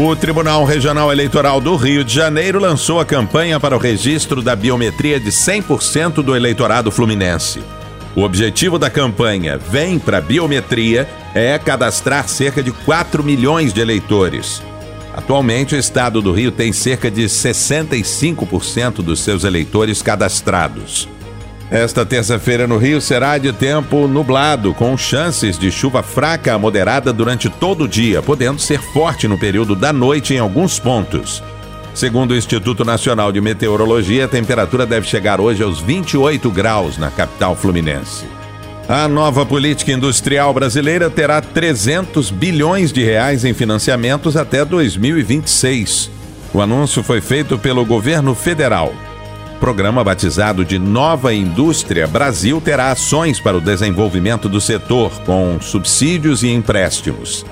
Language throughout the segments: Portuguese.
O Tribunal Regional Eleitoral do Rio de Janeiro lançou a campanha para o registro da biometria de 100% do eleitorado fluminense. O objetivo da campanha Vem para Biometria é cadastrar cerca de 4 milhões de eleitores. Atualmente, o estado do Rio tem cerca de 65% dos seus eleitores cadastrados. Esta terça-feira no Rio será de tempo nublado, com chances de chuva fraca a moderada durante todo o dia, podendo ser forte no período da noite em alguns pontos. Segundo o Instituto Nacional de Meteorologia, a temperatura deve chegar hoje aos 28 graus na capital fluminense. A nova política industrial brasileira terá 300 bilhões de reais em financiamentos até 2026. O anúncio foi feito pelo governo federal. Programa batizado de Nova Indústria Brasil terá ações para o desenvolvimento do setor, com subsídios e empréstimos.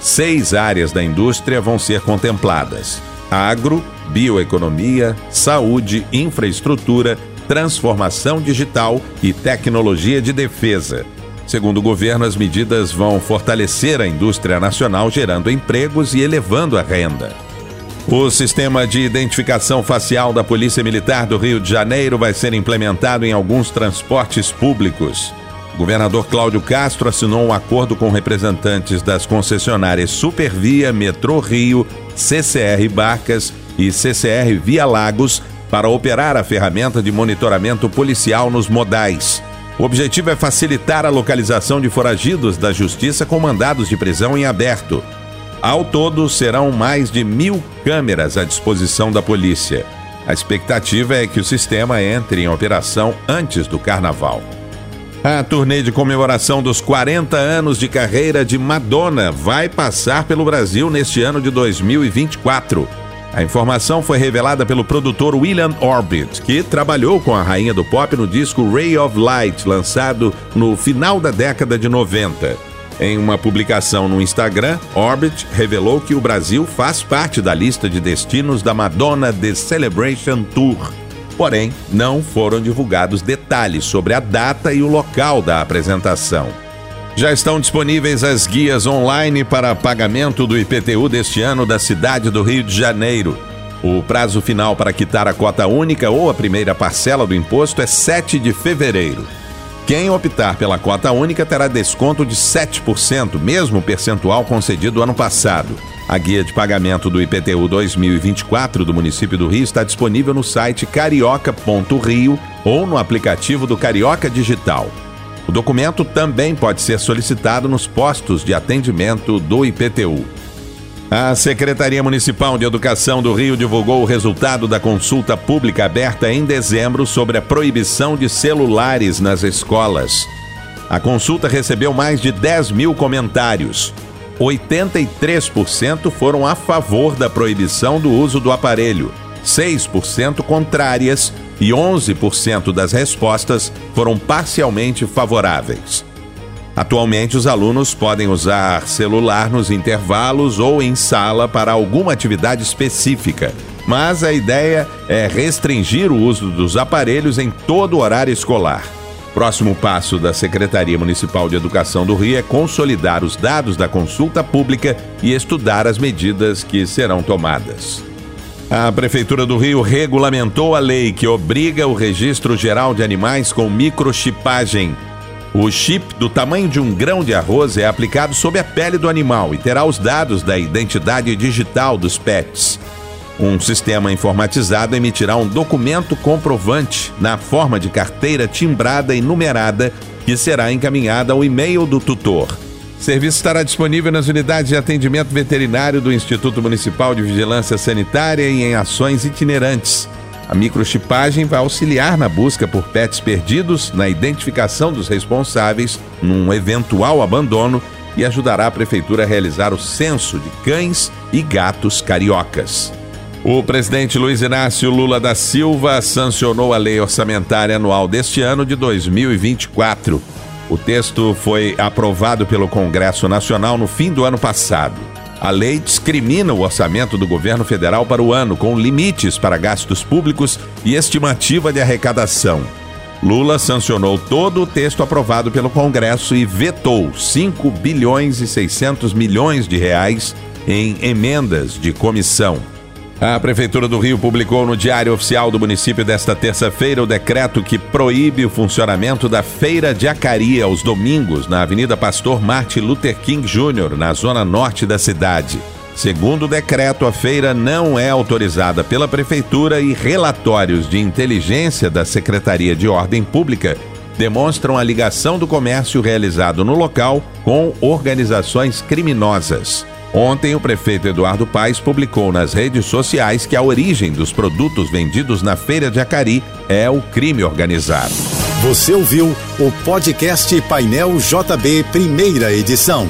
Seis áreas da indústria vão ser contempladas: agro, bioeconomia, saúde, infraestrutura, transformação digital e tecnologia de defesa. Segundo o governo, as medidas vão fortalecer a indústria nacional, gerando empregos e elevando a renda. O sistema de identificação facial da Polícia Militar do Rio de Janeiro vai ser implementado em alguns transportes públicos. O governador Cláudio Castro assinou um acordo com representantes das concessionárias Supervia, Metrô Rio, CCR Barcas e CCR Via Lagos para operar a ferramenta de monitoramento policial nos modais. O objetivo é facilitar a localização de foragidos da justiça com mandados de prisão em aberto. Ao todo, serão mais de mil câmeras à disposição da polícia. A expectativa é que o sistema entre em operação antes do carnaval. A turnê de comemoração dos 40 anos de carreira de Madonna vai passar pelo Brasil neste ano de 2024. A informação foi revelada pelo produtor William Orbit, que trabalhou com a rainha do pop no disco Ray of Light, lançado no final da década de 90. Em uma publicação no Instagram, Orbit revelou que o Brasil faz parte da lista de destinos da Madonna The Celebration Tour. Porém, não foram divulgados detalhes sobre a data e o local da apresentação. Já estão disponíveis as guias online para pagamento do IPTU deste ano da cidade do Rio de Janeiro. O prazo final para quitar a cota única ou a primeira parcela do imposto é 7 de fevereiro. Quem optar pela cota única terá desconto de 7%, mesmo percentual concedido ano passado. A guia de pagamento do IPTU 2024 do município do Rio está disponível no site carioca.rio ou no aplicativo do Carioca Digital. O documento também pode ser solicitado nos postos de atendimento do IPTU. A Secretaria Municipal de Educação do Rio divulgou o resultado da consulta pública aberta em dezembro sobre a proibição de celulares nas escolas. A consulta recebeu mais de 10 mil comentários. 83% foram a favor da proibição do uso do aparelho, 6% contrárias e 11% das respostas foram parcialmente favoráveis. Atualmente, os alunos podem usar celular nos intervalos ou em sala para alguma atividade específica, mas a ideia é restringir o uso dos aparelhos em todo o horário escolar. Próximo passo da Secretaria Municipal de Educação do Rio é consolidar os dados da consulta pública e estudar as medidas que serão tomadas. A Prefeitura do Rio regulamentou a lei que obriga o Registro Geral de Animais com microchipagem o chip do tamanho de um grão de arroz é aplicado sobre a pele do animal e terá os dados da identidade digital dos pets. Um sistema informatizado emitirá um documento comprovante na forma de carteira timbrada e numerada que será encaminhada ao e-mail do tutor. O serviço estará disponível nas unidades de atendimento veterinário do Instituto Municipal de Vigilância Sanitária e em ações itinerantes. A microchipagem vai auxiliar na busca por pets perdidos, na identificação dos responsáveis, num eventual abandono e ajudará a prefeitura a realizar o censo de cães e gatos cariocas. O presidente Luiz Inácio Lula da Silva sancionou a lei orçamentária anual deste ano de 2024. O texto foi aprovado pelo Congresso Nacional no fim do ano passado. A lei discrimina o orçamento do governo federal para o ano, com limites para gastos públicos e estimativa de arrecadação. Lula sancionou todo o texto aprovado pelo Congresso e vetou 5 bilhões e 600 milhões de reais em emendas de comissão. A Prefeitura do Rio publicou no Diário Oficial do município desta terça-feira o decreto que proíbe o funcionamento da Feira de Acari aos domingos na Avenida Pastor Martin Luther King Jr., na zona norte da cidade. Segundo o decreto, a feira não é autorizada pela Prefeitura e relatórios de inteligência da Secretaria de Ordem Pública demonstram a ligação do comércio realizado no local com organizações criminosas. Ontem, o prefeito Eduardo Paes publicou nas redes sociais que a origem dos produtos vendidos na feira de Acari é o crime organizado. Você ouviu o podcast Painel JB, primeira edição.